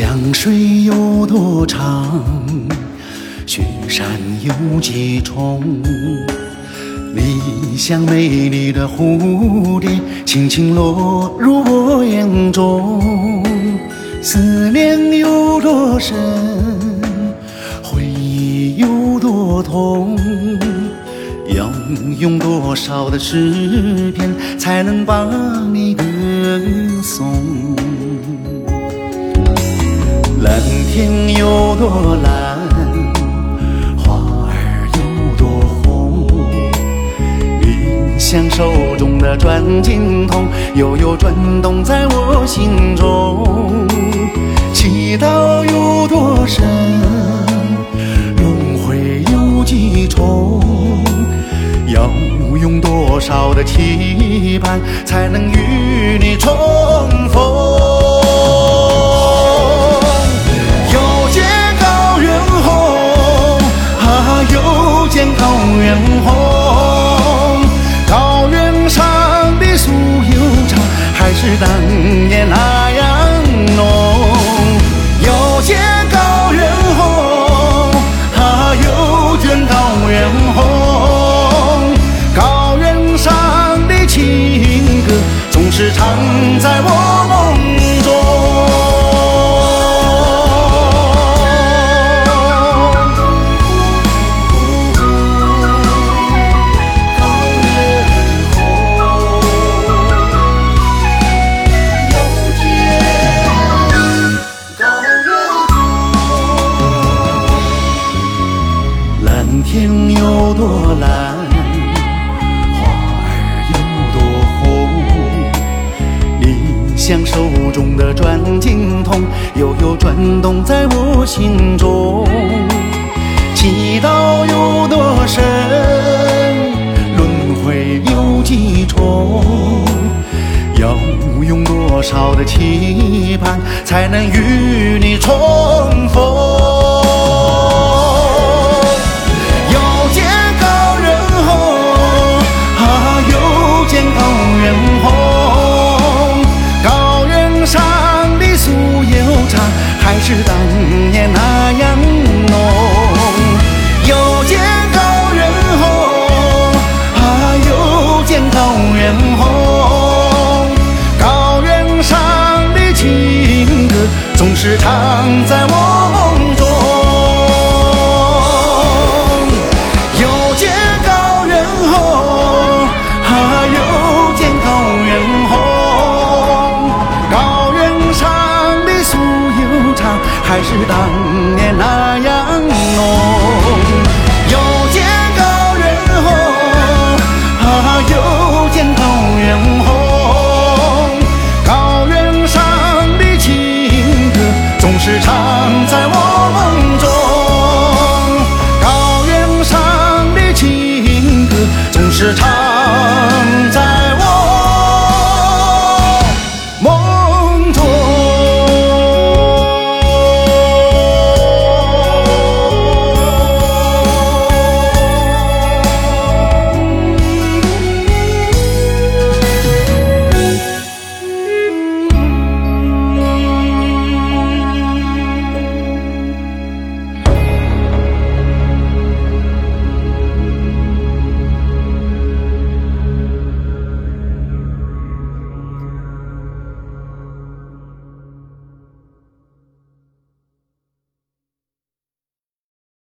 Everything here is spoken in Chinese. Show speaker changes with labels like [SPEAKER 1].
[SPEAKER 1] 江水有多长，雪山有几重。你像美丽的蝴蝶，轻轻落入我眼中。思念有多深，回忆有多痛。要用多少的诗篇，才能把你歌颂？天有多蓝，花儿有多红。你像手中的转经筒，悠悠转动在我心中。祈祷有多深，轮回有几重？要用多少的期盼，才能与你重逢？啊，又见高原红。高原上的酥油茶，还是当年那样浓。又见高原红，啊，又见高原红。高原上的情歌，总是唱在我梦多蓝，花儿有多红。你像手中的转经筒，悠悠转动在我心中。祈祷有多深，轮回有几重？要用多少的期盼，才能与你重逢？高原红。高原上的情歌，总是唱在我梦是常在